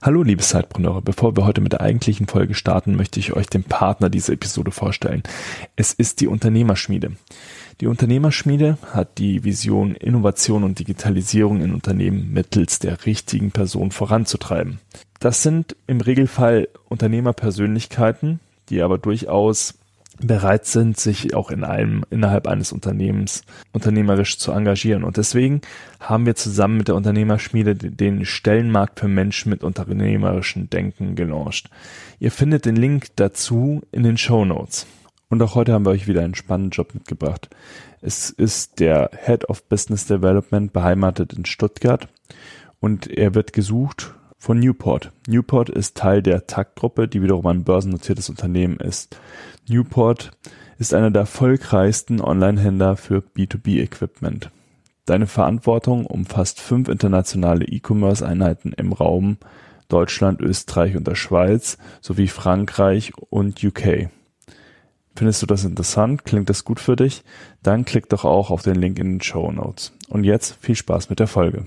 Hallo liebe Zeitpreneure, bevor wir heute mit der eigentlichen Folge starten, möchte ich euch den Partner dieser Episode vorstellen. Es ist die Unternehmerschmiede. Die Unternehmerschmiede hat die Vision, Innovation und Digitalisierung in Unternehmen mittels der richtigen Person voranzutreiben. Das sind im Regelfall Unternehmerpersönlichkeiten, die aber durchaus bereit sind, sich auch in einem, innerhalb eines Unternehmens unternehmerisch zu engagieren. Und deswegen haben wir zusammen mit der Unternehmerschmiede den Stellenmarkt für Menschen mit unternehmerischem Denken gelauncht. Ihr findet den Link dazu in den Show Notes. Und auch heute haben wir euch wieder einen spannenden Job mitgebracht. Es ist der Head of Business Development beheimatet in Stuttgart und er wird gesucht von Newport. Newport ist Teil der TAG-Gruppe, die wiederum ein börsennotiertes Unternehmen ist. Newport ist einer der erfolgreichsten Online-Händler für B2B-Equipment. Deine Verantwortung umfasst fünf internationale E-Commerce-Einheiten im Raum Deutschland, Österreich und der Schweiz sowie Frankreich und UK. Findest du das interessant? Klingt das gut für dich? Dann klick doch auch auf den Link in den Show Notes. Und jetzt viel Spaß mit der Folge.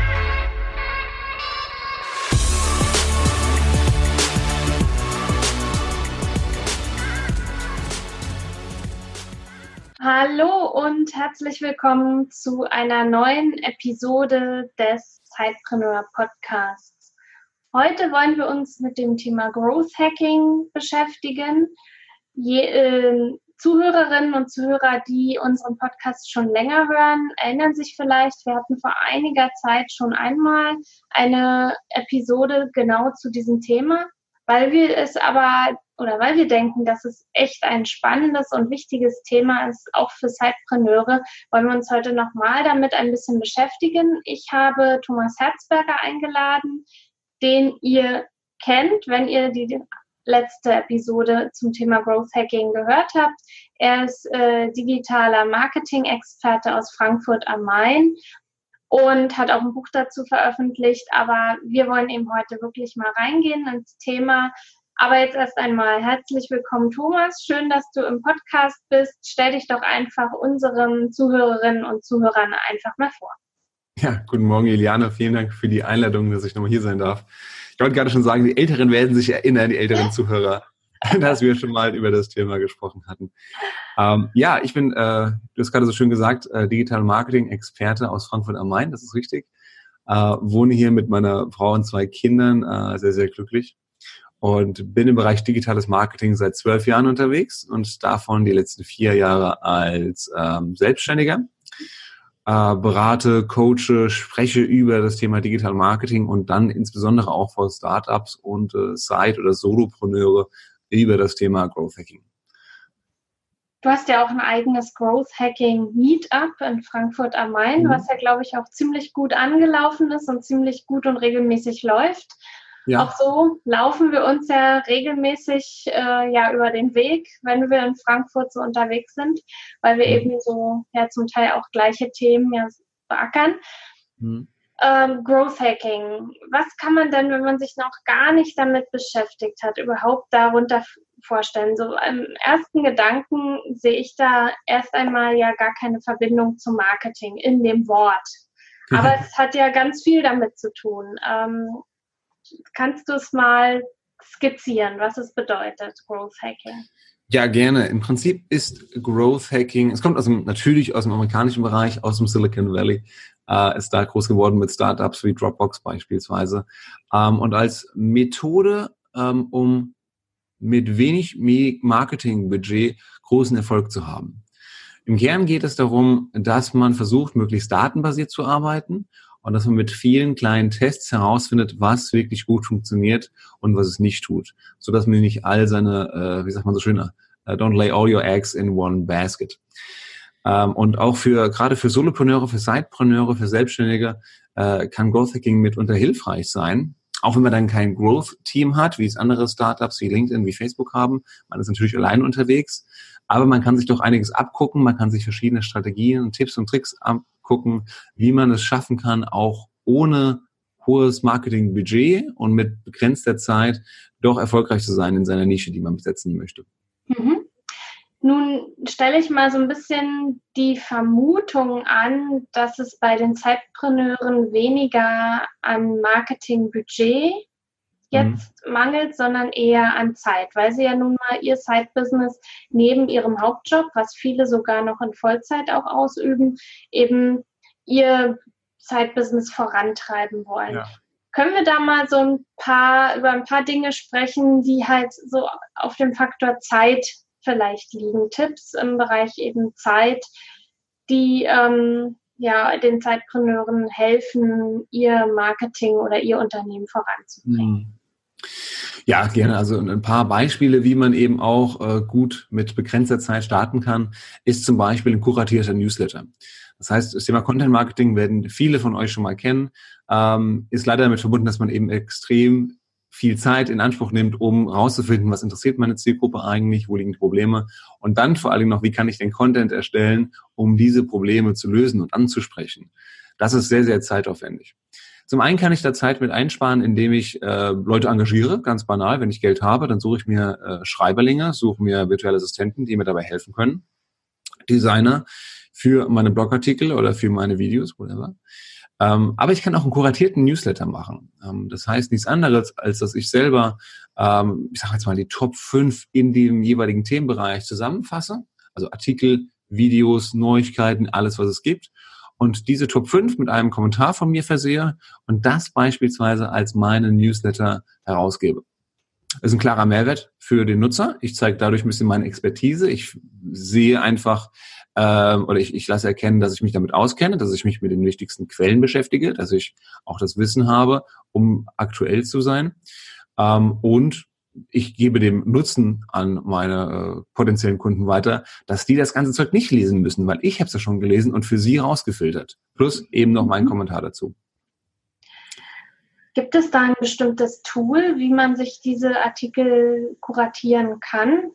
Hallo und herzlich willkommen zu einer neuen Episode des Zeitpreneur Podcasts. Heute wollen wir uns mit dem Thema Growth Hacking beschäftigen. Je, äh, Zuhörerinnen und Zuhörer, die unseren Podcast schon länger hören, erinnern sich vielleicht, wir hatten vor einiger Zeit schon einmal eine Episode genau zu diesem Thema. Weil wir es aber oder weil wir denken, dass es echt ein spannendes und wichtiges Thema ist, auch für Zeitpreneure, wollen wir uns heute nochmal damit ein bisschen beschäftigen. Ich habe Thomas Herzberger eingeladen, den ihr kennt, wenn ihr die letzte Episode zum Thema Growth Hacking gehört habt. Er ist äh, digitaler Marketing-Experte aus Frankfurt am Main und hat auch ein Buch dazu veröffentlicht. Aber wir wollen eben heute wirklich mal reingehen ins Thema. Aber jetzt erst einmal herzlich willkommen, Thomas. Schön, dass du im Podcast bist. Stell dich doch einfach unseren Zuhörerinnen und Zuhörern einfach mal vor. Ja, guten Morgen, Eliane. Vielen Dank für die Einladung, dass ich nochmal hier sein darf. Ich wollte gerade schon sagen, die Älteren werden sich erinnern, die älteren Zuhörer, dass wir schon mal über das Thema gesprochen hatten. Ähm, ja, ich bin, äh, du hast gerade so schön gesagt, äh, Digital Marketing Experte aus Frankfurt am Main, das ist richtig. Äh, wohne hier mit meiner Frau und zwei Kindern, äh, sehr, sehr glücklich. Und bin im Bereich digitales Marketing seit zwölf Jahren unterwegs und davon die letzten vier Jahre als ähm, Selbstständiger. Äh, berate, coache, spreche über das Thema Digital Marketing und dann insbesondere auch vor Startups und äh, Side- oder Solopreneure über das Thema Growth Hacking. Du hast ja auch ein eigenes Growth Hacking Meetup in Frankfurt am Main, mhm. was ja, glaube ich, auch ziemlich gut angelaufen ist und ziemlich gut und regelmäßig läuft. Ja. Auch so laufen wir uns ja regelmäßig äh, ja über den Weg, wenn wir in Frankfurt so unterwegs sind, weil wir mhm. eben so ja zum Teil auch gleiche Themen ja beackern. Mhm. Ähm, Growth Hacking. Was kann man denn, wenn man sich noch gar nicht damit beschäftigt hat, überhaupt darunter vorstellen? So im ersten Gedanken sehe ich da erst einmal ja gar keine Verbindung zum Marketing in dem Wort. Aber es hat ja ganz viel damit zu tun. Ähm, kannst du es mal skizzieren, was es bedeutet, Growth Hacking? Ja, gerne. Im Prinzip ist Growth Hacking, es kommt aus dem, natürlich aus dem amerikanischen Bereich, aus dem Silicon Valley, äh, ist da groß geworden mit Startups wie Dropbox beispielsweise. Ähm, und als Methode, ähm, um mit wenig Marketingbudget großen Erfolg zu haben. Im Kern geht es darum, dass man versucht, möglichst datenbasiert zu arbeiten und dass man mit vielen kleinen Tests herausfindet, was wirklich gut funktioniert und was es nicht tut, so dass man nicht all seine, äh, wie sagt man so schön, uh, don't lay all your eggs in one basket. Ähm, und auch für gerade für Solopreneure, für Sidepreneure, für Selbstständige äh, kann Growth Hacking mitunter hilfreich sein. Auch wenn man dann kein Growth-Team hat, wie es andere Startups wie LinkedIn, wie Facebook haben. Man ist natürlich allein unterwegs, aber man kann sich doch einiges abgucken. Man kann sich verschiedene Strategien, Tipps und Tricks abgucken, wie man es schaffen kann, auch ohne hohes Marketingbudget und mit begrenzter Zeit doch erfolgreich zu sein in seiner Nische, die man besetzen möchte. Mhm. Nun stelle ich mal so ein bisschen die Vermutung an, dass es bei den Zeitpreneuren weniger an Marketingbudget jetzt mhm. mangelt, sondern eher an Zeit, weil sie ja nun mal ihr Side-Business neben ihrem Hauptjob, was viele sogar noch in Vollzeit auch ausüben, eben ihr Side-Business vorantreiben wollen. Ja. Können wir da mal so ein paar, über ein paar Dinge sprechen, die halt so auf dem Faktor Zeit vielleicht liegen? Tipps im Bereich eben Zeit, die ähm, ja, den Zeitpreneuren helfen, ihr Marketing oder ihr Unternehmen voranzubringen. Ja, gerne. Also ein paar Beispiele, wie man eben auch äh, gut mit begrenzter Zeit starten kann, ist zum Beispiel ein kuratierter Newsletter. Das heißt, das Thema Content Marketing werden viele von euch schon mal kennen, ähm, ist leider damit verbunden, dass man eben extrem viel Zeit in Anspruch nimmt, um rauszufinden, was interessiert meine Zielgruppe eigentlich, wo liegen die Probleme und dann vor allem noch, wie kann ich den Content erstellen, um diese Probleme zu lösen und anzusprechen. Das ist sehr, sehr zeitaufwendig. Zum einen kann ich da Zeit mit einsparen, indem ich äh, Leute engagiere, ganz banal. Wenn ich Geld habe, dann suche ich mir äh, Schreiberlinge, suche mir virtuelle Assistenten, die mir dabei helfen können. Designer für meine Blogartikel oder für meine Videos, whatever. Ähm, aber ich kann auch einen kuratierten Newsletter machen. Ähm, das heißt nichts anderes, als dass ich selber, ähm, ich sage jetzt mal, die Top 5 in dem jeweiligen Themenbereich zusammenfasse. Also Artikel, Videos, Neuigkeiten, alles, was es gibt und diese Top 5 mit einem Kommentar von mir versehe und das beispielsweise als meinen Newsletter herausgebe. Das ist ein klarer Mehrwert für den Nutzer. Ich zeige dadurch ein bisschen meine Expertise. Ich sehe einfach äh, oder ich, ich lasse erkennen, dass ich mich damit auskenne, dass ich mich mit den wichtigsten Quellen beschäftige, dass ich auch das Wissen habe, um aktuell zu sein. Ähm, und ich gebe dem Nutzen an meine äh, potenziellen Kunden weiter, dass die das ganze Zeug nicht lesen müssen, weil ich habe es ja schon gelesen und für sie rausgefiltert. Plus eben noch mein mhm. Kommentar dazu. Gibt es da ein bestimmtes Tool, wie man sich diese Artikel kuratieren kann?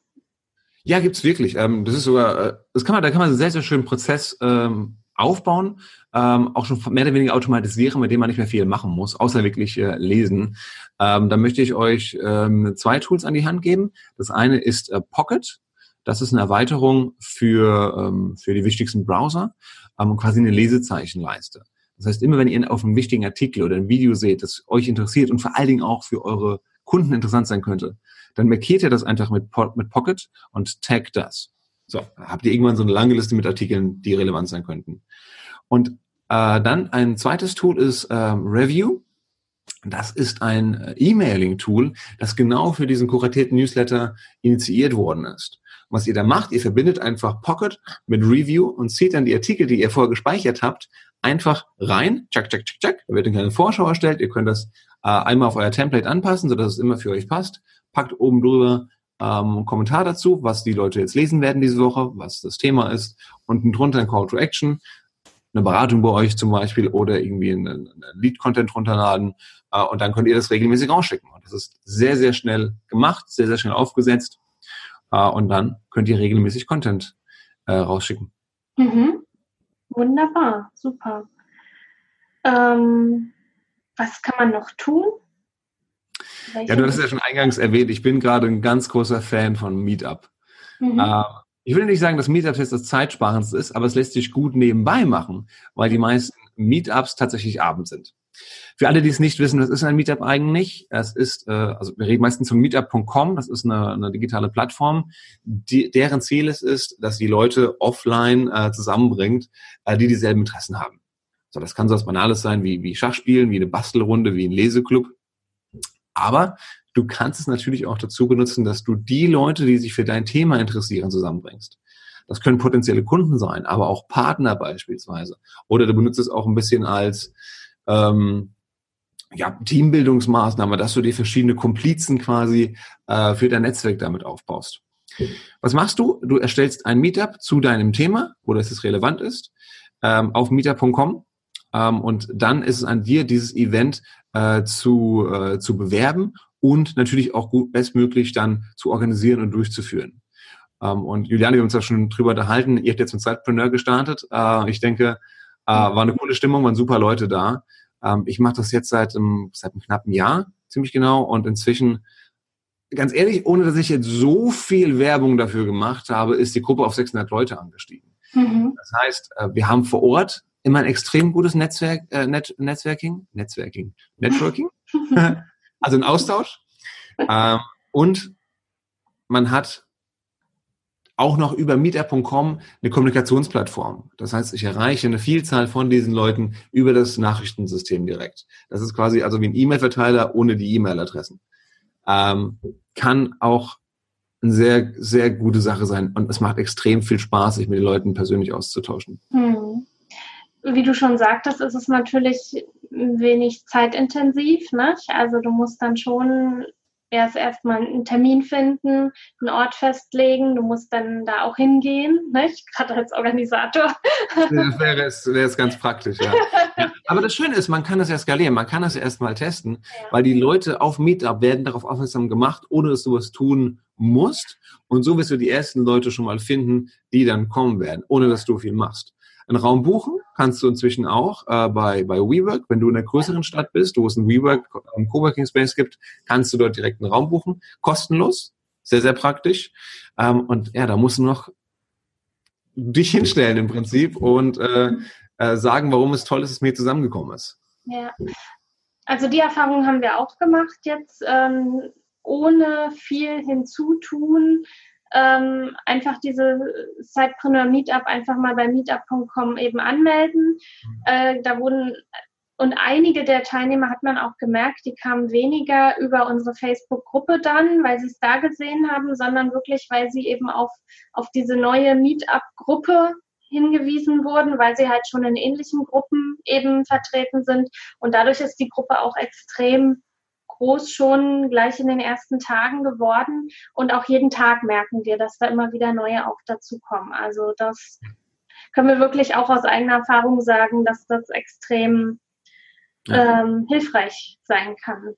Ja, gibt's wirklich. Ähm, das ist sogar, äh, das kann man, da kann man einen sehr, sehr schönen Prozess ähm, aufbauen, ähm, auch schon mehr oder weniger automatisieren, mit dem man nicht mehr viel machen muss, außer wirklich äh, lesen. Ähm, dann möchte ich euch ähm, zwei Tools an die Hand geben. Das eine ist äh, Pocket. Das ist eine Erweiterung für, ähm, für die wichtigsten Browser ähm, quasi eine Lesezeichenleiste. Das heißt, immer wenn ihr auf einen wichtigen Artikel oder ein Video seht, das euch interessiert und vor allen Dingen auch für eure Kunden interessant sein könnte, dann markiert ihr das einfach mit, mit Pocket und taggt das. So, habt ihr irgendwann so eine lange Liste mit Artikeln, die relevant sein könnten. Und äh, dann ein zweites Tool ist ähm, Review. Das ist ein äh, E-Mailing-Tool, das genau für diesen kuratierten Newsletter initiiert worden ist. was ihr da macht, ihr verbindet einfach Pocket mit Review und zieht dann die Artikel, die ihr vorher gespeichert habt, einfach rein. Check, check, check, check. Da wird eine kleine Vorschau erstellt. Ihr könnt das äh, einmal auf euer Template anpassen, sodass es immer für euch passt. Packt oben drüber ähm, Kommentar dazu, was die Leute jetzt lesen werden diese Woche, was das Thema ist. Unten drunter ein Call to Action, eine Beratung bei euch zum Beispiel oder irgendwie einen Lead-Content runterladen äh, und dann könnt ihr das regelmäßig rausschicken. Und das ist sehr, sehr schnell gemacht, sehr, sehr schnell aufgesetzt äh, und dann könnt ihr regelmäßig Content äh, rausschicken. Mhm. Wunderbar, super. Ähm, was kann man noch tun? Welche ja, du hast ja schon eingangs erwähnt, ich bin gerade ein ganz großer Fan von Meetup. Mhm. Äh, ich will nicht sagen, dass Meetup jetzt das Zeitsparendste ist, aber es lässt sich gut nebenbei machen, weil die meisten Meetups tatsächlich abends sind. Für alle, die es nicht wissen, was ist ein Meetup eigentlich? Es ist, äh, also wir reden meistens von meetup.com, das ist eine, eine digitale Plattform, die, deren Ziel es ist, dass die Leute offline äh, zusammenbringt, äh, die dieselben Interessen haben. So, das kann so was Banales sein wie, wie Schachspielen, wie eine Bastelrunde, wie ein Leseklub. Aber du kannst es natürlich auch dazu benutzen, dass du die Leute, die sich für dein Thema interessieren, zusammenbringst. Das können potenzielle Kunden sein, aber auch Partner beispielsweise. Oder du benutzt es auch ein bisschen als ähm, ja, Teambildungsmaßnahme, dass du dir verschiedene Komplizen quasi äh, für dein Netzwerk damit aufbaust. Was machst du? Du erstellst ein Meetup zu deinem Thema, wo das relevant ist, ähm, auf meetup.com ähm, und dann ist es an dir, dieses Event äh, zu, äh, zu bewerben und natürlich auch gut, bestmöglich dann zu organisieren und durchzuführen. Ähm, und Juliane, wir haben uns ja schon drüber unterhalten. Ihr habt jetzt mit Zeitpreneur gestartet. Äh, ich denke, äh, war eine coole Stimmung, waren super Leute da. Ähm, ich mache das jetzt seit, um, seit einem knappen Jahr, ziemlich genau, und inzwischen ganz ehrlich, ohne dass ich jetzt so viel Werbung dafür gemacht habe, ist die Gruppe auf 600 Leute angestiegen. Mhm. Das heißt, äh, wir haben vor Ort immer ein extrem gutes Netzwerk, äh, Net Netzwerking, Netzwerking, Networking, also ein Austausch. Ähm, und man hat auch noch über meetup.com eine Kommunikationsplattform. Das heißt, ich erreiche eine Vielzahl von diesen Leuten über das Nachrichtensystem direkt. Das ist quasi also wie ein E-Mail-Verteiler ohne die E-Mail-Adressen ähm, kann auch eine sehr, sehr gute Sache sein. Und es macht extrem viel Spaß, sich mit den Leuten persönlich auszutauschen. Hm. Wie du schon sagtest, ist es natürlich ein wenig zeitintensiv. Ne? Also du musst dann schon erst erstmal einen Termin finden, einen Ort festlegen. Du musst dann da auch hingehen, nicht? gerade als Organisator. Das wäre jetzt, wäre jetzt ganz praktisch, ja. Aber das Schöne ist, man kann das ja skalieren, man kann das ja erstmal testen, ja. weil die Leute auf Meetup werden darauf aufmerksam gemacht, ohne dass du was tun musst. Und so wirst du die ersten Leute schon mal finden, die dann kommen werden, ohne dass du viel machst. Einen Raum buchen kannst du inzwischen auch äh, bei, bei WeWork. Wenn du in einer größeren Stadt bist, wo es ein WeWork, ein Coworking Space gibt, kannst du dort direkt einen Raum buchen. Kostenlos. Sehr, sehr praktisch. Ähm, und ja, da musst du noch dich hinstellen im Prinzip und äh, äh, sagen, warum es toll ist, dass mir zusammengekommen ist. Ja. Also die Erfahrung haben wir auch gemacht jetzt, ähm, ohne viel hinzutun ähm, einfach diese Sidepreneur Meetup einfach mal bei meetup.com eben anmelden. Mhm. Äh, da wurden und einige der Teilnehmer hat man auch gemerkt, die kamen weniger über unsere Facebook-Gruppe dann, weil sie es da gesehen haben, sondern wirklich, weil sie eben auf, auf diese neue Meetup-Gruppe hingewiesen wurden, weil sie halt schon in ähnlichen Gruppen eben vertreten sind. Und dadurch ist die Gruppe auch extrem groß schon gleich in den ersten Tagen geworden. Und auch jeden Tag merken wir, dass da immer wieder neue auch dazukommen. Also das können wir wirklich auch aus eigener Erfahrung sagen, dass das extrem ja. ähm, hilfreich sein kann.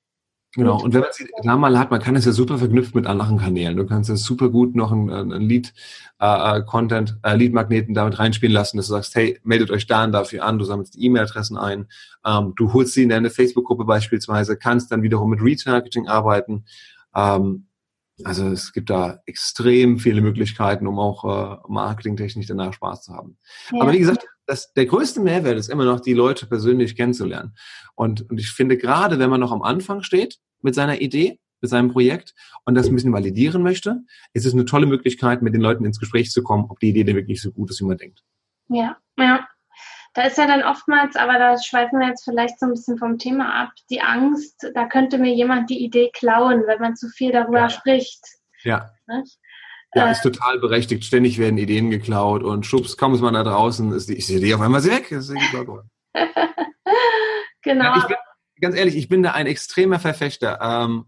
Genau, und wenn man sie da mal hat, man kann es ja super verknüpft mit anderen Kanälen. Du kannst ja super gut noch ein, ein Lead-Content, äh, äh, Lead-Magneten damit reinspielen lassen, dass du sagst, hey, meldet euch da und dafür an, du sammelst E-Mail-Adressen ein, ähm, du holst sie in deine Facebook-Gruppe beispielsweise, kannst dann wiederum mit Retargeting arbeiten. Ähm, also es gibt da extrem viele Möglichkeiten, um auch äh, marketingtechnisch danach Spaß zu haben. Ja. Aber wie gesagt, das, der größte Mehrwert ist immer noch, die Leute persönlich kennenzulernen. Und, und ich finde, gerade wenn man noch am Anfang steht mit seiner Idee, mit seinem Projekt und das ein bisschen validieren möchte, ist es eine tolle Möglichkeit, mit den Leuten ins Gespräch zu kommen, ob die Idee denn wirklich so gut ist, wie man denkt. Ja, ja. Da ist ja dann oftmals, aber da schweifen wir jetzt vielleicht so ein bisschen vom Thema ab, die Angst, da könnte mir jemand die Idee klauen, wenn man zu viel darüber ja. spricht. Ja. Nicht? Ja, äh, ist total berechtigt. Ständig werden Ideen geklaut und schubs, kaum ist man da draußen, ist die, ist die Idee auf einmal weg. genau. Ja, bin, ganz ehrlich, ich bin da ein extremer Verfechter. Ähm,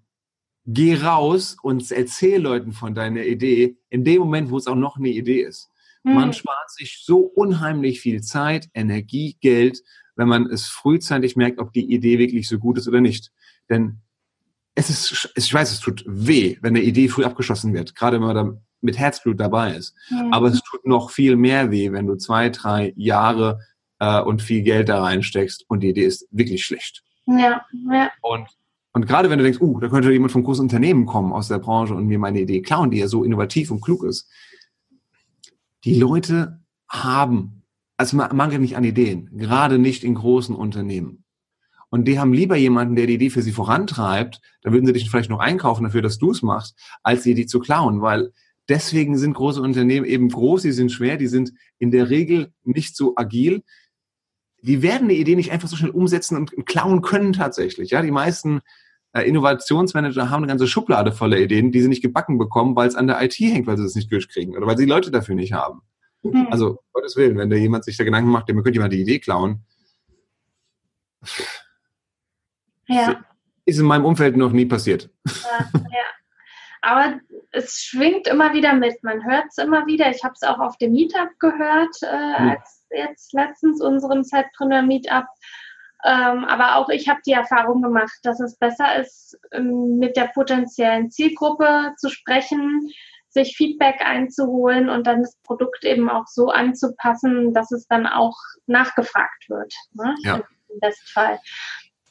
geh raus und erzähl Leuten von deiner Idee in dem Moment, wo es auch noch eine Idee ist. Hm. Man spart sich so unheimlich viel Zeit, Energie, Geld, wenn man es frühzeitig merkt, ob die Idee wirklich so gut ist oder nicht. Denn es ist, ich weiß, es tut weh, wenn eine Idee früh abgeschossen wird, gerade wenn man da mit Herzblut dabei ist. Mhm. Aber es tut noch viel mehr weh, wenn du zwei, drei Jahre äh, und viel Geld da reinsteckst und die Idee ist wirklich schlecht. Ja, ja. Und, und gerade wenn du denkst, uh, da könnte jemand vom großen Unternehmen kommen aus der Branche und mir meine Idee klauen, die ja so innovativ und klug ist. Die Leute haben, also man mangelt nicht an Ideen, gerade nicht in großen Unternehmen. Und die haben lieber jemanden, der die Idee für sie vorantreibt, dann würden sie dich vielleicht noch einkaufen dafür, dass du es machst, als die Idee zu klauen, weil deswegen sind große Unternehmen eben groß, die sind schwer, die sind in der Regel nicht so agil. Die werden eine Idee nicht einfach so schnell umsetzen und klauen können tatsächlich. Ja, die meisten äh, Innovationsmanager haben eine ganze Schublade voller Ideen, die sie nicht gebacken bekommen, weil es an der IT hängt, weil sie es nicht durchkriegen oder weil sie Leute dafür nicht haben. Mhm. Also, Gottes Willen, wenn da jemand sich da Gedanken macht, dem könnte jemand die Idee klauen. Ja. Ist in meinem Umfeld noch nie passiert. Ja, ja. Aber es schwingt immer wieder mit. Man hört es immer wieder. Ich habe es auch auf dem Meetup gehört, äh, als jetzt letztens unserem Zeitpreneur Meetup. Ähm, aber auch ich habe die Erfahrung gemacht, dass es besser ist, ähm, mit der potenziellen Zielgruppe zu sprechen, sich Feedback einzuholen und dann das Produkt eben auch so anzupassen, dass es dann auch nachgefragt wird. Ne? Ja. im Bestfall.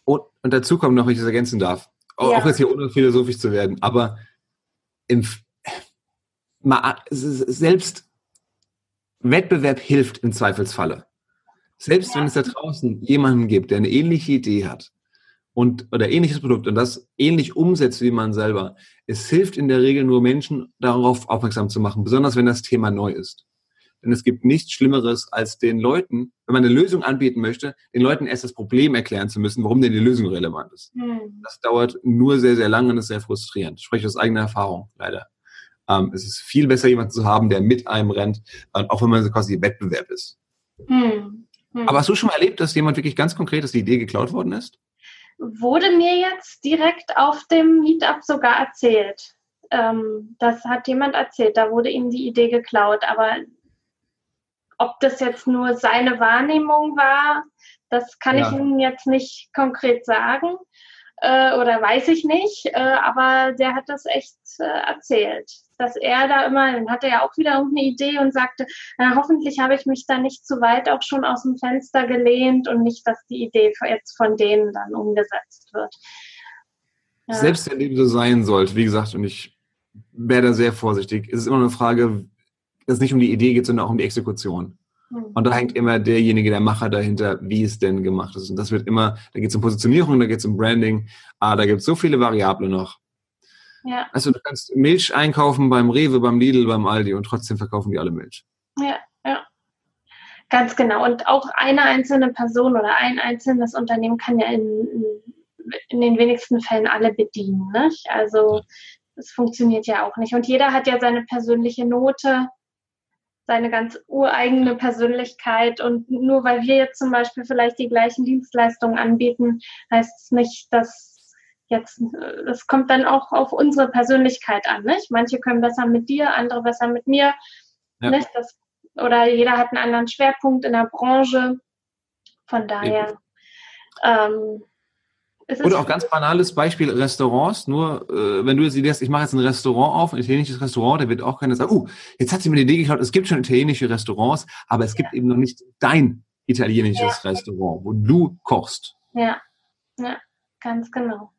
Und, und dazu kommt noch, wenn ich das ergänzen darf, auch, ja. auch jetzt hier ohne philosophisch zu werden, aber im, mal, selbst Wettbewerb hilft im Zweifelsfalle. Selbst wenn es da draußen jemanden gibt, der eine ähnliche Idee hat und oder ähnliches Produkt und das ähnlich umsetzt wie man selber, es hilft in der Regel nur Menschen darauf aufmerksam zu machen, besonders wenn das Thema neu ist. Denn es gibt nichts Schlimmeres, als den Leuten, wenn man eine Lösung anbieten möchte, den Leuten erst das Problem erklären zu müssen, warum denn die Lösung relevant ist. Mhm. Das dauert nur sehr, sehr lange und ist sehr frustrierend. Ich spreche aus eigener Erfahrung, leider. Ähm, es ist viel besser, jemanden zu haben, der mit einem rennt, äh, auch wenn man so quasi Wettbewerb ist. Mhm. Mhm. Aber hast du schon mal erlebt, dass jemand wirklich ganz konkret, dass die Idee geklaut worden ist? Wurde mir jetzt direkt auf dem Meetup sogar erzählt. Ähm, das hat jemand erzählt, da wurde ihm die Idee geklaut, aber ob das jetzt nur seine Wahrnehmung war, das kann ja. ich Ihnen jetzt nicht konkret sagen äh, oder weiß ich nicht, äh, aber der hat das echt äh, erzählt, dass er da immer, dann hatte er auch wieder irgendeine Idee und sagte, na, hoffentlich habe ich mich da nicht zu weit auch schon aus dem Fenster gelehnt und nicht, dass die Idee jetzt von denen dann umgesetzt wird. Ja. Selbst wenn dem so sein sollte, wie gesagt, und ich wäre da sehr vorsichtig, ist es immer eine Frage, es nicht um die Idee geht, sondern auch um die Exekution. Hm. Und da hängt immer derjenige, der Macher dahinter, wie es denn gemacht ist. Und das wird immer, da geht es um Positionierung, da geht es um Branding, ah, da gibt es so viele Variablen noch. Ja. Also du kannst Milch einkaufen beim Rewe, beim Lidl, beim Aldi und trotzdem verkaufen die alle Milch. Ja, ja. Ganz genau. Und auch eine einzelne Person oder ein einzelnes Unternehmen kann ja in, in den wenigsten Fällen alle bedienen. Nicht? Also es funktioniert ja auch nicht. Und jeder hat ja seine persönliche Note seine ganz ureigene Persönlichkeit. Und nur weil wir jetzt zum Beispiel vielleicht die gleichen Dienstleistungen anbieten, heißt es nicht, dass jetzt, das kommt dann auch auf unsere Persönlichkeit an. Nicht? Manche können besser mit dir, andere besser mit mir. Ja. Nicht? Das, oder jeder hat einen anderen Schwerpunkt in der Branche. Von daher ähm, oder auch ganz banales Beispiel Restaurants. Nur äh, wenn du jetzt Idee hast, ich mache jetzt ein Restaurant auf, ein italienisches Restaurant, da wird auch keiner sagen, uh, jetzt hat sie mir die Idee geschaut, es gibt schon italienische Restaurants, aber es gibt eben noch nicht dein italienisches ja. Restaurant, wo du kochst. Ja, ja, ganz genau.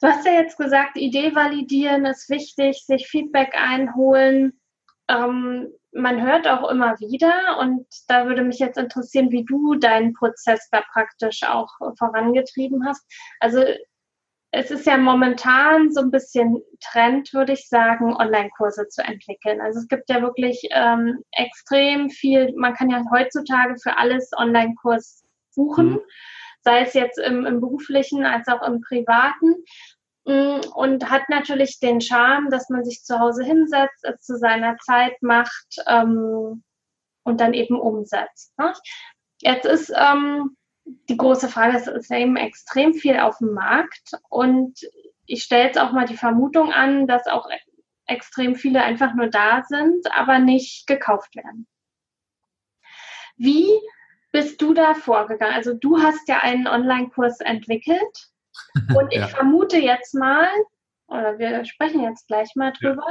Du hast ja jetzt gesagt, Idee validieren ist wichtig, sich Feedback einholen. Ähm, man hört auch immer wieder und da würde mich jetzt interessieren, wie du deinen Prozess da praktisch auch vorangetrieben hast. Also es ist ja momentan so ein bisschen Trend, würde ich sagen, Online-Kurse zu entwickeln. Also es gibt ja wirklich ähm, extrem viel, man kann ja heutzutage für alles Online-Kurs buchen, mhm. sei es jetzt im, im beruflichen als auch im privaten. Mm, und hat natürlich den Charme, dass man sich zu Hause hinsetzt, es zu seiner Zeit macht ähm, und dann eben umsetzt. Ne? Jetzt ist ähm, die große Frage, es ist eben extrem viel auf dem Markt und ich stelle jetzt auch mal die Vermutung an, dass auch extrem viele einfach nur da sind, aber nicht gekauft werden. Wie bist du da vorgegangen? Also du hast ja einen Online-Kurs entwickelt und ich ja. vermute jetzt mal, oder wir sprechen jetzt gleich mal drüber,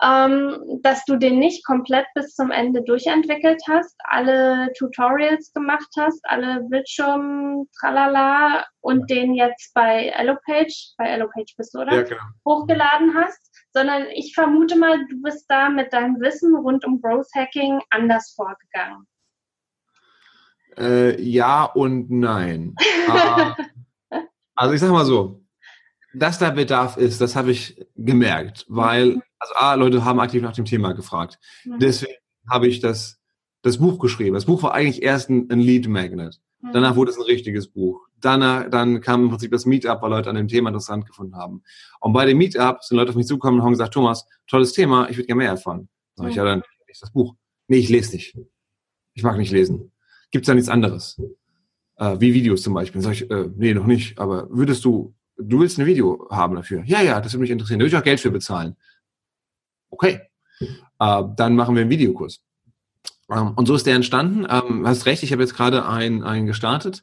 ja. ähm, dass du den nicht komplett bis zum Ende durchentwickelt hast, alle Tutorials gemacht hast, alle Bildschirm, tralala und ja. den jetzt bei Allopage, bei Allopage bist du, oder? Ja, genau. Hochgeladen hast, sondern ich vermute mal, du bist da mit deinem Wissen rund um Growth Hacking anders vorgegangen. Äh, ja und nein. Also ich sag mal so, dass da Bedarf ist, das habe ich gemerkt, weil, also A, Leute haben aktiv nach dem Thema gefragt. Mhm. Deswegen habe ich das, das Buch geschrieben. Das Buch war eigentlich erst ein, ein Lead Magnet. Mhm. Danach wurde es ein richtiges Buch. Danach, dann kam im Prinzip das Meetup, weil Leute an dem Thema interessant gefunden haben. Und bei dem Meetup sind Leute auf mich zugekommen und haben gesagt, Thomas, tolles Thema, ich würde gerne mehr erfahren. Sag ich, mhm. ja, dann lese das Buch. Nee, ich lese nicht. Ich mag nicht lesen. Gibt's da nichts anderes? Äh, wie Videos zum Beispiel. Sag ich, äh, nee, noch nicht, aber würdest du, du willst ein Video haben dafür? Ja, ja, das würde mich interessieren. Da würde ich auch Geld für bezahlen. Okay, äh, dann machen wir einen Videokurs. Ähm, und so ist der entstanden. Ähm, hast recht, ich habe jetzt gerade einen, einen gestartet.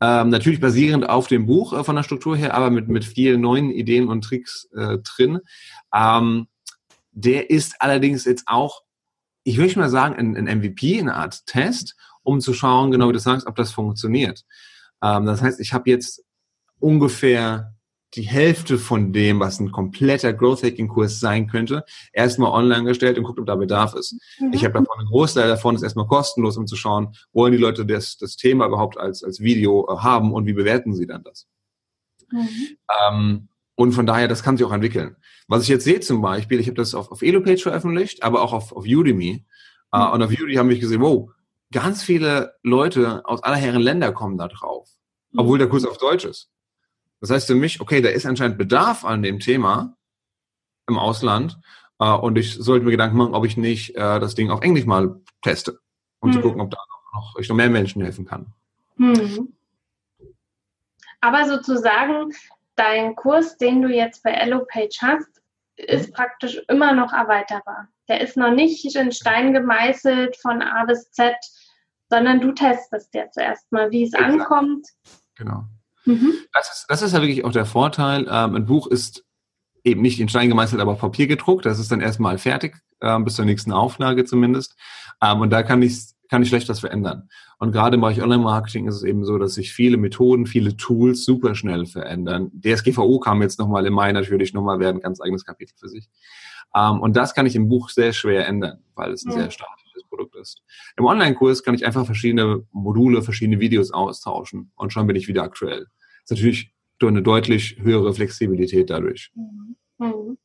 Ähm, natürlich basierend auf dem Buch äh, von der Struktur her, aber mit, mit vielen neuen Ideen und Tricks äh, drin. Ähm, der ist allerdings jetzt auch, ich würde mal sagen, ein, ein MVP, eine Art Test um zu schauen, genau wie du sagst, ob das funktioniert. Ähm, das heißt, ich habe jetzt ungefähr die Hälfte von dem, was ein kompletter Growth Hacking Kurs sein könnte, erstmal online gestellt und guckt, ob da Bedarf ist. Mhm. Ich habe davon einen Großteil davon ist erstmal kostenlos, um zu schauen, wollen die Leute das, das Thema überhaupt als, als Video äh, haben und wie bewerten sie dann das. Mhm. Ähm, und von daher, das kann sich auch entwickeln. Was ich jetzt sehe zum Beispiel, ich habe das auf, auf Elopage veröffentlicht, aber auch auf, auf Udemy. Äh, mhm. Uh, und auf Udemy haben wir gesehen, wow, ganz viele Leute aus aller Herren Länder kommen da drauf, mhm. obwohl der Kurs auf Deutsch ist. Das heißt für mich, okay, da ist anscheinend Bedarf an dem Thema im Ausland äh, und ich sollte mir Gedanken machen, ob ich nicht äh, das Ding auf Englisch mal teste und hm. zu gucken, ob da noch, ich noch mehr Menschen helfen kann. Hm. Aber sozusagen, dein Kurs, den du jetzt bei EloPage hast, ist praktisch immer noch erweiterbar. Der ist noch nicht in Stein gemeißelt von A bis Z, sondern du testest jetzt erstmal, wie es Exakt. ankommt. Genau. Mhm. Das, ist, das ist ja wirklich auch der Vorteil. Ähm, ein Buch ist eben nicht in Stein gemeißelt, aber auf Papier gedruckt. Das ist dann erstmal fertig, ähm, bis zur nächsten Auflage zumindest. Ähm, und da kann ich, kann ich schlecht was verändern. Und gerade im Bereich Online-Marketing ist es eben so, dass sich viele Methoden, viele Tools super schnell verändern. DSGVO kam jetzt nochmal im Mai natürlich nochmal, wäre ein ganz eigenes Kapitel für sich. Ähm, und das kann ich im Buch sehr schwer ändern, weil es ein ja. sehr statisches Produkt ist. Im Online-Kurs kann ich einfach verschiedene Module, verschiedene Videos austauschen und schon bin ich wieder aktuell ist natürlich eine deutlich höhere Flexibilität dadurch. Mhm.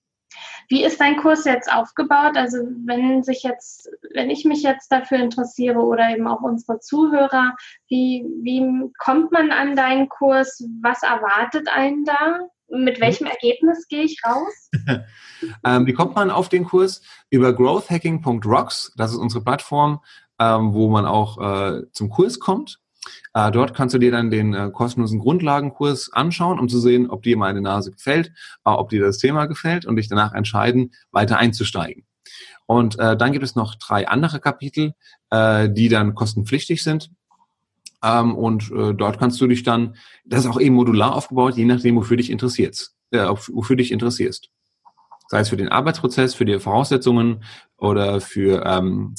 Wie ist dein Kurs jetzt aufgebaut? Also wenn sich jetzt, wenn ich mich jetzt dafür interessiere oder eben auch unsere Zuhörer, wie, wie kommt man an deinen Kurs? Was erwartet einen da? Mit welchem Ergebnis gehe ich raus? ähm, wie kommt man auf den Kurs? Über growthhacking.rocks, das ist unsere Plattform, ähm, wo man auch äh, zum Kurs kommt. Äh, dort kannst du dir dann den äh, kostenlosen Grundlagenkurs anschauen, um zu sehen, ob dir meine Nase gefällt, äh, ob dir das Thema gefällt und dich danach entscheiden, weiter einzusteigen. Und äh, dann gibt es noch drei andere Kapitel, äh, die dann kostenpflichtig sind. Ähm, und äh, dort kannst du dich dann, das ist auch eben modular aufgebaut, je nachdem, wofür dich interessierst, äh, wofür dich interessierst. Sei es für den Arbeitsprozess, für die Voraussetzungen oder für ähm,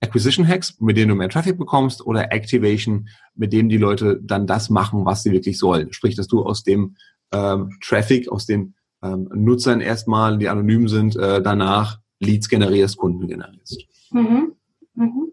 Acquisition Hacks, mit denen du mehr Traffic bekommst, oder Activation, mit dem die Leute dann das machen, was sie wirklich sollen. Sprich, dass du aus dem ähm, Traffic, aus den ähm, Nutzern erstmal, die anonym sind, äh, danach Leads generierst, Kunden generierst. Mhm. Mhm.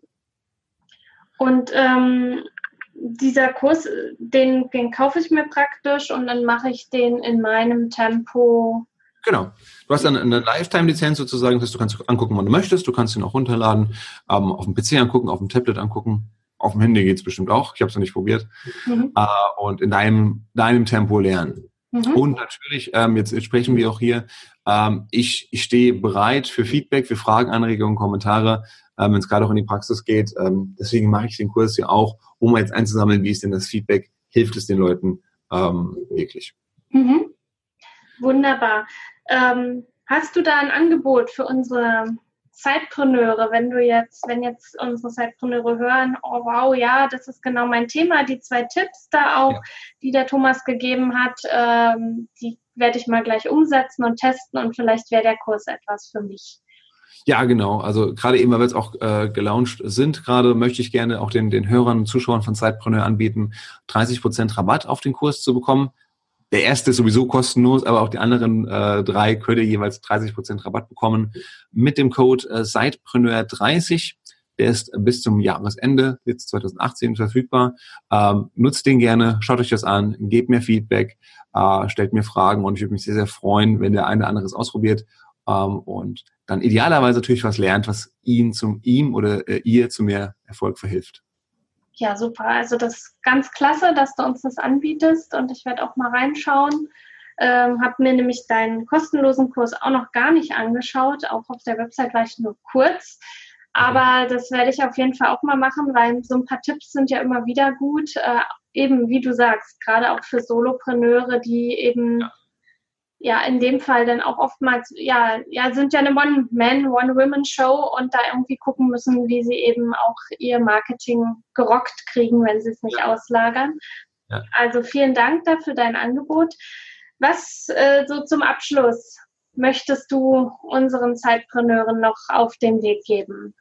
Und ähm, dieser Kurs, den, den kaufe ich mir praktisch und dann mache ich den in meinem Tempo Genau. Du hast dann eine Lifetime-Lizenz sozusagen, das heißt, du kannst angucken, wann du möchtest, du kannst ihn auch runterladen, ähm, auf dem PC angucken, auf dem Tablet angucken, auf dem Handy geht's bestimmt auch, ich habe es noch nicht probiert, mhm. äh, und in deinem, deinem Tempo lernen. Mhm. Und natürlich, ähm, jetzt, jetzt sprechen wir auch hier, ähm, ich, ich stehe bereit für Feedback, für Fragen, Anregungen, Kommentare, ähm, wenn es gerade auch in die Praxis geht. Ähm, deswegen mache ich den Kurs ja auch, um jetzt einzusammeln, wie ist denn das Feedback, hilft es den Leuten ähm, wirklich. Mhm. Wunderbar. Ähm, hast du da ein Angebot für unsere Zeitpreneure, wenn du jetzt, wenn jetzt unsere Zeitpreneure hören, oh wow, ja, das ist genau mein Thema, die zwei Tipps da auch, ja. die der Thomas gegeben hat, ähm, die werde ich mal gleich umsetzen und testen und vielleicht wäre der Kurs etwas für mich. Ja, genau. Also gerade eben, weil wir jetzt auch äh, gelauncht sind, gerade möchte ich gerne auch den, den Hörern und Zuschauern von Zeitpreneur anbieten, 30% Rabatt auf den Kurs zu bekommen. Der erste ist sowieso kostenlos, aber auch die anderen äh, drei könnt ihr jeweils 30% Rabatt bekommen mit dem Code äh, Sidepreneur30. Der ist bis zum Jahresende, jetzt 2018 verfügbar. Ähm, nutzt den gerne, schaut euch das an, gebt mir Feedback, äh, stellt mir Fragen und ich würde mich sehr, sehr freuen, wenn der eine oder andere es ausprobiert ähm, und dann idealerweise natürlich was lernt, was ihn zum ihm oder äh, ihr zu mehr Erfolg verhilft. Ja, super. Also das ist ganz klasse, dass du uns das anbietest und ich werde auch mal reinschauen. Ähm, habe mir nämlich deinen kostenlosen Kurs auch noch gar nicht angeschaut. Auch auf der Website war ich nur kurz. Aber das werde ich auf jeden Fall auch mal machen, weil so ein paar Tipps sind ja immer wieder gut. Äh, eben, wie du sagst, gerade auch für Solopreneure, die eben ja in dem Fall dann auch oftmals, ja, ja, sind ja eine One-Man, One-Women-Show und da irgendwie gucken müssen, wie sie eben auch ihr Marketing gerockt kriegen, wenn sie es nicht ja. auslagern. Ja. Also vielen Dank dafür dein Angebot. Was äh, so zum Abschluss möchtest du unseren Zeitpreneuren noch auf den Weg geben?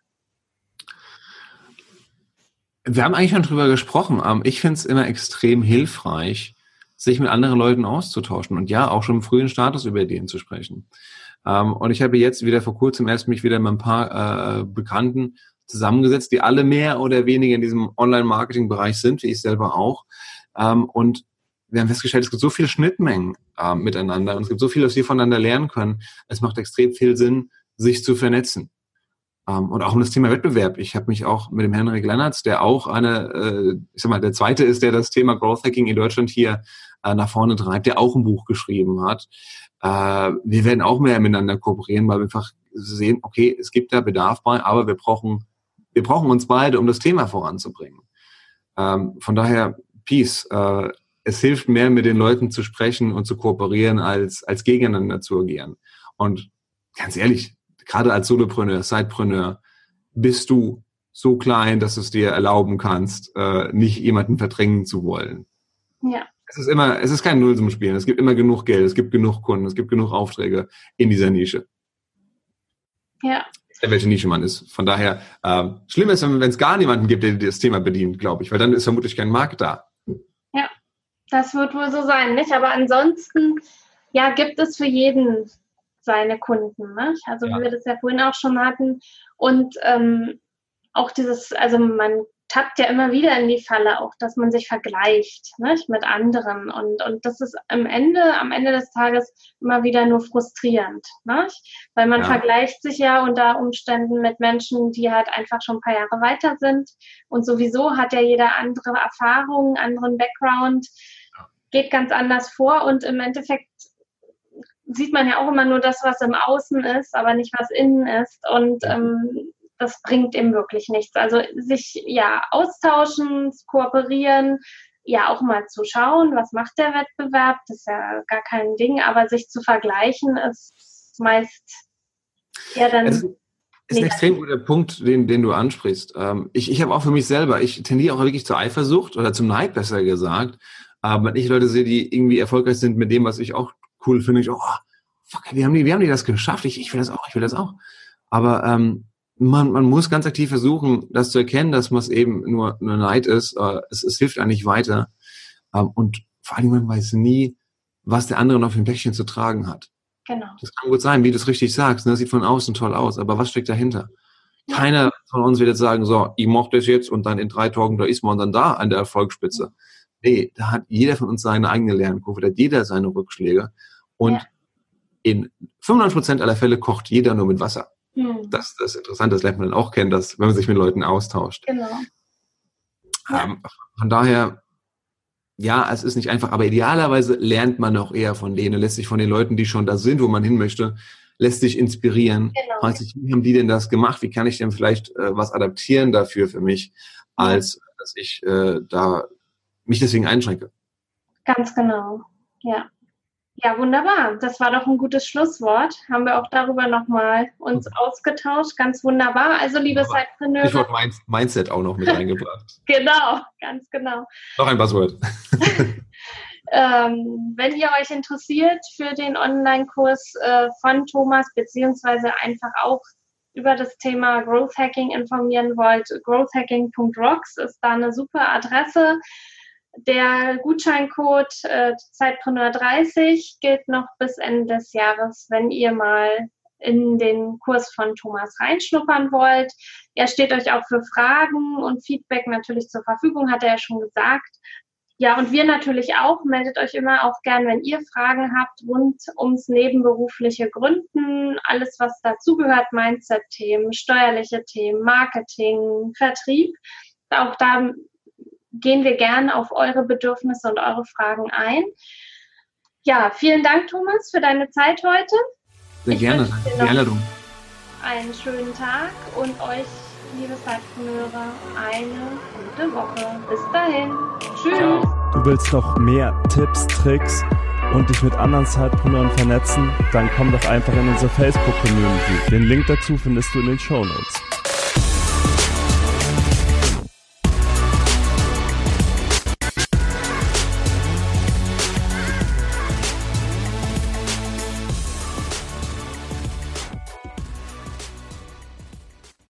Wir haben eigentlich schon drüber gesprochen. Ich finde es immer extrem hilfreich, sich mit anderen Leuten auszutauschen und ja, auch schon im frühen Status über Ideen zu sprechen. Ähm, und ich habe jetzt wieder vor kurzem erst mich wieder mit ein paar äh, Bekannten zusammengesetzt, die alle mehr oder weniger in diesem Online-Marketing-Bereich sind, wie ich selber auch. Ähm, und wir haben festgestellt, es gibt so viele Schnittmengen äh, miteinander und es gibt so viel, was wir voneinander lernen können. Es macht extrem viel Sinn, sich zu vernetzen. Ähm, und auch um das Thema Wettbewerb. Ich habe mich auch mit dem Henrik Lennartz, der auch eine, äh, ich sag mal, der zweite ist, der das Thema Growth Hacking in Deutschland hier äh, nach vorne treibt, der auch ein Buch geschrieben hat. Äh, wir werden auch mehr miteinander kooperieren, weil wir einfach sehen, okay, es gibt da Bedarf bei, aber wir brauchen, wir brauchen uns beide, um das Thema voranzubringen. Ähm, von daher, Peace. Äh, es hilft mehr, mit den Leuten zu sprechen und zu kooperieren, als, als gegeneinander zu agieren. Und ganz ehrlich, gerade als Solopreneur, Sidepreneur, bist du so klein, dass du es dir erlauben kannst, äh, nicht jemanden verdrängen zu wollen. Ja. Es ist immer, es ist kein Nullsummenspiel. Es gibt immer genug Geld, es gibt genug Kunden, es gibt genug Aufträge in dieser Nische. Ja. Welche Nische man ist. Von daher, äh, schlimm ist, wenn es gar niemanden gibt, der das Thema bedient, glaube ich, weil dann ist vermutlich kein Markt da. Ja, das wird wohl so sein, nicht? Aber ansonsten, ja, gibt es für jeden seine Kunden. Ne? Also ja. wie wir das ja vorhin auch schon hatten. Und ähm, auch dieses, also man tappt ja immer wieder in die Falle, auch dass man sich vergleicht nicht? mit anderen. Und, und das ist am Ende, am Ende des Tages immer wieder nur frustrierend. Nicht? Weil man ja. vergleicht sich ja unter Umständen mit Menschen, die halt einfach schon ein paar Jahre weiter sind. Und sowieso hat ja jeder andere Erfahrungen, anderen Background, geht ganz anders vor und im Endeffekt sieht man ja auch immer nur das, was im Außen ist, aber nicht, was innen ist. Und ähm, das bringt eben wirklich nichts. Also sich ja austauschen, kooperieren, ja auch mal zu schauen, was macht der Wettbewerb, das ist ja gar kein Ding, aber sich zu vergleichen ist meist ja dann. Es ist ein extrem guter Punkt, den, den du ansprichst. Ähm, ich ich habe auch für mich selber, ich tendiere auch wirklich zur Eifersucht oder zum Neid besser gesagt. Aber wenn ich Leute sehe, die irgendwie erfolgreich sind mit dem, was ich auch cool finde ich, oh, fuck, wie haben die, wie haben die das geschafft? Ich, ich will das auch, ich will das auch. Aber ähm, man, man muss ganz aktiv versuchen, das zu erkennen, dass man eben nur eine Neid ist. Es, es hilft eigentlich weiter. Ähm, und vor allem, man weiß nie, was der andere noch für ein Päckchen zu tragen hat. Genau. Das kann gut sein, wie du es richtig sagst. Ne? Das sieht von außen toll aus, aber was steckt dahinter? Keiner von uns wird jetzt sagen, so, ich mochte es jetzt und dann in drei Tagen, da ist man dann da an der Erfolgsspitze. Nee, da hat jeder von uns seine eigene Lernkurve, da hat jeder seine Rückschläge. Und ja. in 95 Prozent aller Fälle kocht jeder nur mit Wasser. Hm. Das, das ist interessant, das lernt man dann auch kennen, dass, wenn man sich mit Leuten austauscht. Genau. Ja. Ähm, von daher, ja, es ist nicht einfach, aber idealerweise lernt man auch eher von denen, lässt sich von den Leuten, die schon da sind, wo man hin möchte, lässt sich inspirieren. Genau. Fragt sich, wie haben die denn das gemacht? Wie kann ich denn vielleicht äh, was adaptieren dafür für mich, als dass ich äh, da mich deswegen einschränke. Ganz genau, ja. Ja, wunderbar. Das war doch ein gutes Schlusswort. Haben wir auch darüber nochmal uns mhm. ausgetauscht. Ganz wunderbar. Also, liebe Zeitpreneure. Ich wollte Mindset auch noch mit reingebracht. genau, ganz genau. Noch ein Passwort. ähm, wenn ihr euch interessiert für den Online-Kurs äh, von Thomas, beziehungsweise einfach auch über das Thema Growth Hacking informieren wollt, growthhacking.rocks ist da eine super Adresse. Der Gutscheincode äh, Zeitpreneur30 gilt noch bis Ende des Jahres, wenn ihr mal in den Kurs von Thomas reinschnuppern wollt. Er steht euch auch für Fragen und Feedback natürlich zur Verfügung, hat er ja schon gesagt. Ja, und wir natürlich auch. Meldet euch immer auch gern, wenn ihr Fragen habt rund ums nebenberufliche Gründen, alles was dazugehört, Mindset-Themen, steuerliche Themen, Marketing, Vertrieb. Auch da gehen wir gerne auf eure Bedürfnisse und eure Fragen ein. Ja, vielen Dank, Thomas, für deine Zeit heute. Sehr ich gerne, danke für die Einladung. Einen schönen Tag und euch, liebe Zeitpreneure, eine gute Woche. Bis dahin. Tschüss. Du willst noch mehr Tipps, Tricks und dich mit anderen Zeitpreneuren vernetzen? Dann komm doch einfach in unsere Facebook-Community. Den Link dazu findest du in den Show Notes.